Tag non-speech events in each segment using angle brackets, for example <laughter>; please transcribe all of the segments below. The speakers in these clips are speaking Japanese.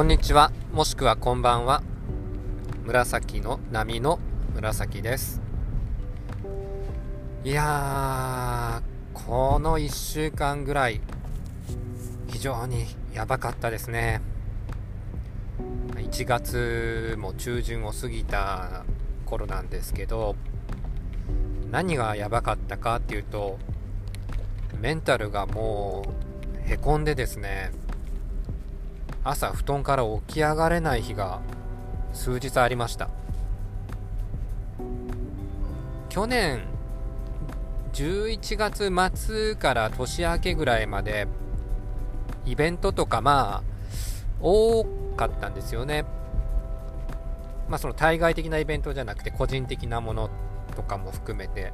こんにちは、もしくはこんばんは。紫の波の紫です。いやー、この1週間ぐらい、非常にやばかったですね。1月も中旬を過ぎた頃なんですけど、何がやばかったかっていうと、メンタルがもうへこんでですね、朝布団から起き上がれない日が数日ありました。去年11月末から年明けぐらいまでイベントとかまあ多かったんですよね。まあその対外的なイベントじゃなくて個人的なものとかも含めて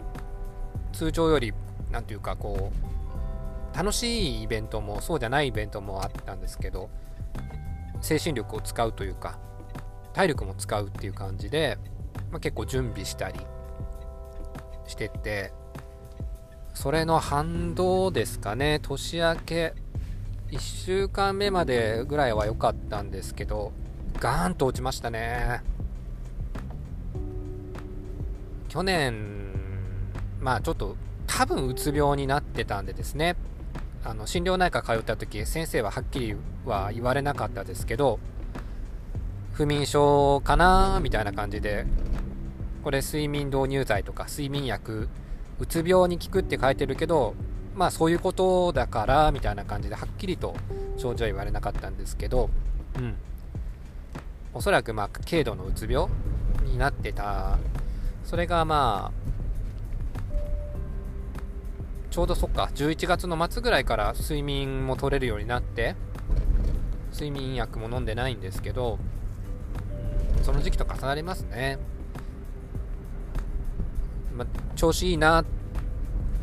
通常より何ていうかこう楽しいイベントもそうじゃないイベントもあったんですけど精神力を使うというか体力も使うっていう感じで、まあ、結構準備したりしててそれの反動ですかね。年明け1週間目までぐらいは良かったんですけどガーンと落ちましたね。去年まあちょっと多分うつ病になってたんでですね。あの心療内科通った時先生ははっきりは言われなかったですけど不眠症かなみたいな感じでこれ睡眠導入剤とか睡眠薬うつ病に効くって書いてるけどまあそういうことだからみたいな感じではっきりと症状は言われなかったんですけどうん。おそらくまあ軽度のうつ病になってた。それがまあちょうどそっか、11月の末ぐらいから睡眠も取れるようになって、睡眠薬も飲んでないんですけど、その時期と重なりますね。ま調子いいなっ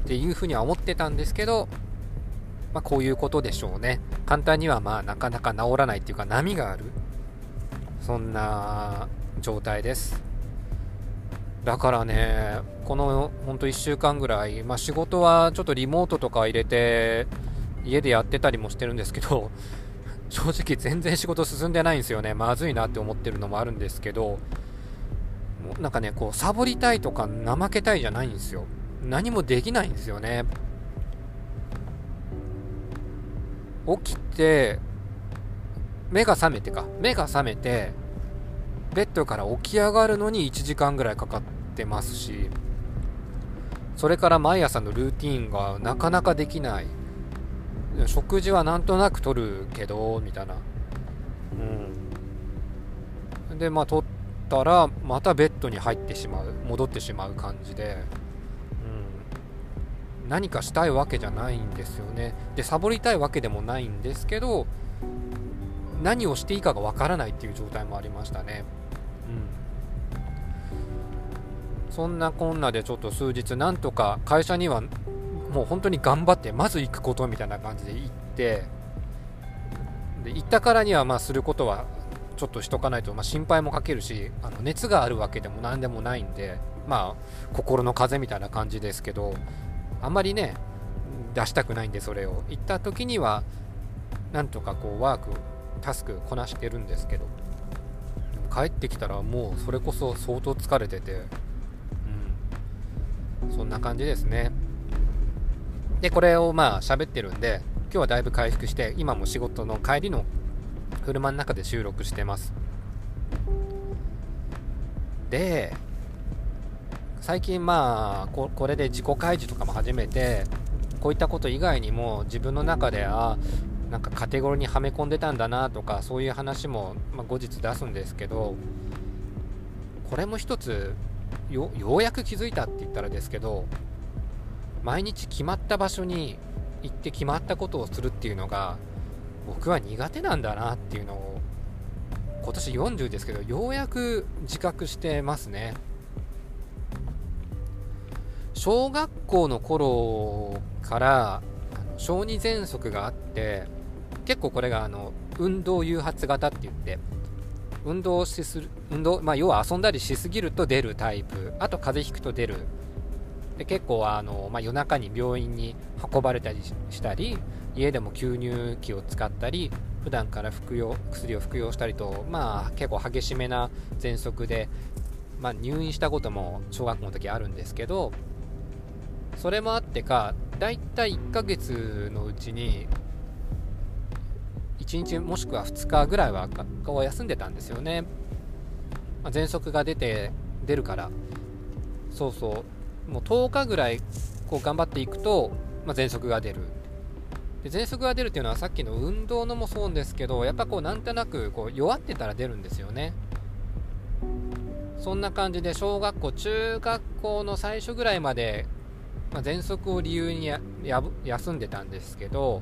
ていうふうには思ってたんですけど、まあ、こういうことでしょうね。簡単にはまあなかなか治らないっていうか波がある。そんな状態です。だからね、このほんと1週間ぐらい、まあ、仕事はちょっとリモートとか入れて、家でやってたりもしてるんですけど、<laughs> 正直全然仕事進んでないんですよね。まずいなって思ってるのもあるんですけど、なんかね、こう、サボりたいとか怠けたいじゃないんですよ。何もできないんですよね。起きて、目が覚めてか、目が覚めて、ベッドから起き上がるのに1時間ぐらいかかってますし、それから毎朝のルーティンがなかなかできない。食事はなんとなく取るけど、みたいな。うん。で、まあ、取ったら、またベッドに入ってしまう。戻ってしまう感じで。うん。何かしたいわけじゃないんですよね。で、サボりたいわけでもないんですけど、何をしていいかがわからないっていう状態もありましたね。うん、そんなこんなでちょっと数日なんとか会社にはもう本当に頑張ってまず行くことみたいな感じで行ってで行ったからにはまあすることはちょっとしとかないと、まあ、心配もかけるしあの熱があるわけでも何でもないんでまあ心の風みたいな感じですけどあんまりね出したくないんでそれを。行った時にはなんとかこうワークタスクこなしてるんですけど帰ってきたらもうそれこそ相当疲れてて、そんな感じですね。で、これをまあ喋ってるんで、今日はだいぶ回復して、今も仕事の帰りの車の中で収録してます。で、最近まあこ、これで自己開示とかも始めて、こういったこと以外にも自分の中で、あなんかカテゴリーにはめ込んでたんだなとかそういう話も、ま、後日出すんですけどこれも一つようやく気づいたって言ったらですけど毎日決まった場所に行って決まったことをするっていうのが僕は苦手なんだなっていうのを今年40ですけどようやく自覚してますね。小学校の頃から小児喘息があって結構これがあの運動誘発型って言って運動しする運動、まあ、要は遊んだりしすぎると出るタイプ。あと風邪ひくと出る。で結構あの、まあ、夜中に病院に運ばれたりしたり家でも吸入器を使ったり普段から服用薬を服用したりと、まあ、結構激しめな喘息で、まあ、入院したことも小学校の時あるんですけどそれもあってかだいたい1ヶ月のうちに1日もしくは2日ぐらいは学校を休んでたんですよね、まあ、喘息が出て出るから。そうそう。もう10日ぐらいこう頑張っていくと、まあ、喘息が出る。で喘息が出るっていうのはさっきの運動のもそうですけどやっぱこうなんとなくこう弱ってたら出るんですよね。そんな感じで小学校中学校の最初ぐらいまで、まあ、喘息を理由にやや休んでたんですけど、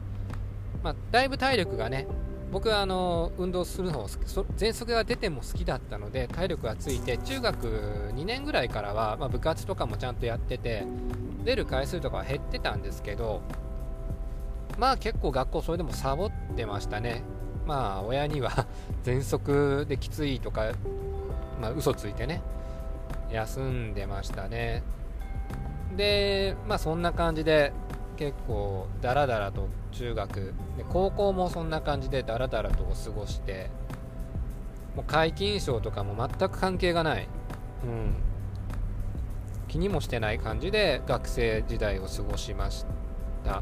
まあ、だいぶ体力がね僕はあの運動するのを喘息が出ても好きだったので体力がついて中学2年ぐらいからは、まあ、部活とかもちゃんとやってて出る回数とかは減ってたんですけどまあ結構学校それでもサボってましたね。まあ親には <laughs> 喘息できついとかまあ嘘ついてね休んでましたね。でまあそんな感じで結構ダラダラと中学で高校もそんな感じでダラダラと過ごしてもう皆勤賞とかも全く関係がない、うん、気にもしてない感じで学生時代を過ごしました。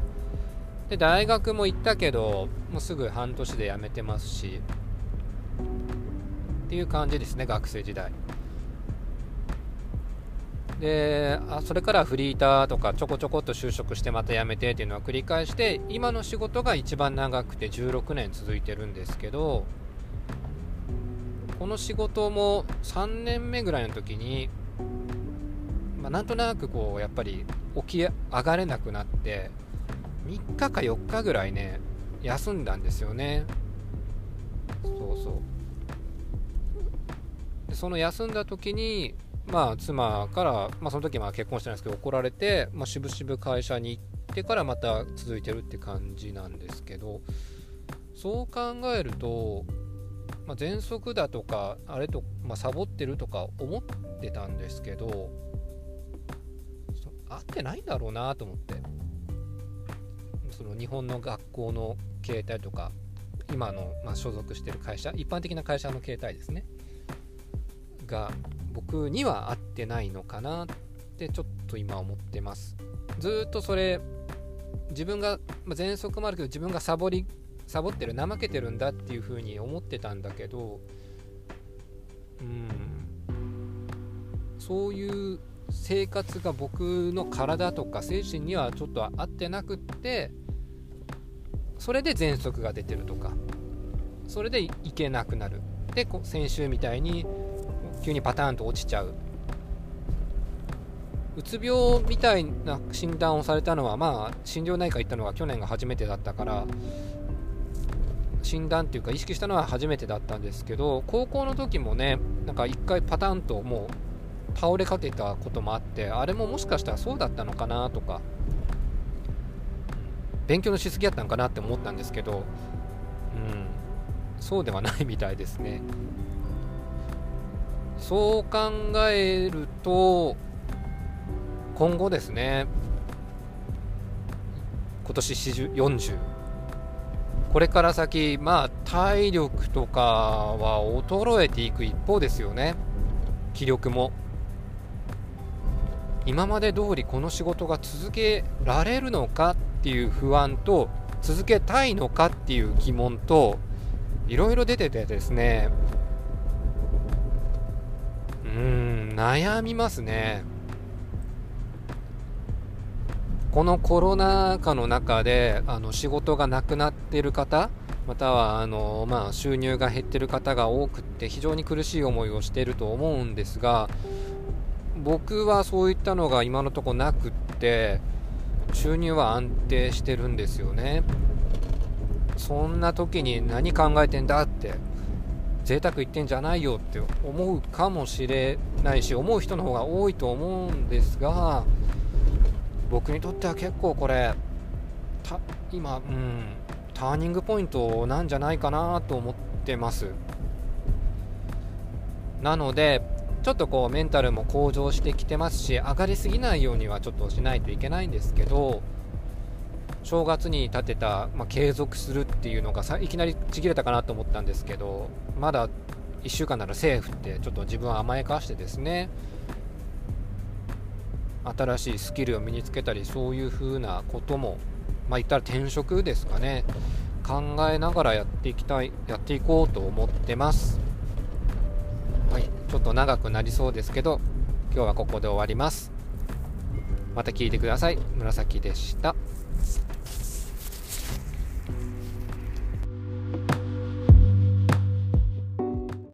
で大学も行ったけどもうすぐ半年で辞めてますしっていう感じですね学生時代であそれからフリーターとかちょこちょこっと就職してまた辞めてっていうのは繰り返して今の仕事が一番長くて16年続いてるんですけどこの仕事も3年目ぐらいの時に、まあ、なんとなくこうやっぱり起き上がれなくなって3日か4日ぐらいね休んだんですよね。そうそう。その休んだ時にまあ、妻から、まあ、その時は結婚してないですけど怒られて、まあ、しぶしぶ会社に行ってからまた続いてるって感じなんですけどそう考えると、まあ、喘息だとかあれと、まあ、サボってるとか思ってたんですけど合ってないんだろうなと思って。その日本の学校の携帯とか今の、ま、所属してる会社一般的な会社の携帯ですね。が僕には合ってないのかなってちょっと今思ってます。ずっとそれ自分が、まあ、喘息もあるけど自分がサボりサボってる怠けてるんだっていう風に思ってたんだけどうん。そういう生活が僕の体とか精神にはちょっと合ってなくってそれで喘息が出てるとかそれでいけなくなる。で先週みたいに急にパターンと落ちちゃう。うつ病みたいな診断をされたのはまあ心療内科行ったのが去年が初めてだったから診断っていうか意識したのは初めてだったんですけど高校の時もねなんか1回パターンともう倒れかけたこともあってあれももしかしたらそうだったのかなとか勉強のしすぎやったのかなって思ったんですけどうんそうではないみたいですね。そう考えると今後ですね今年40これから先まあ体力とかは衰えていく一方ですよね。気力も。今まで通りこの仕事が続けられるのかっていう不安と続けたいのかっていう疑問といろいろ出ててですねうん悩みますね。このコロナ禍の中であの仕事がなくなってる方またはあの、まあ、収入が減ってる方が多くって非常に苦しい思いをしていると思うんですが僕はそういったのが今のところなくって収入は安定してるんですよね。そんな時に何考えてんだって贅沢言ってんじゃないよって思うかもしれないし思う人の方が多いと思うんですが僕にとっては結構これ今、うん、ターニングポイントなんじゃないかなと思ってます。なのでちょっとこうメンタルも向上してきてますし上がりすぎないようにはちょっとしないといけないんですけど正月に立てた、まあ、継続するっていうのがさいきなりちぎれたかなと思ったんですけどまだ1週間ならセーフってちょっと自分は甘やかしてですね新しいスキルを身につけたりそういう風なこともまあ言ったら転職ですかね考えながらやっていきたいやっていこうと思ってます。はいちょっと長くなりそうですけど今日はここで終わります。また聞いてください。紫でした。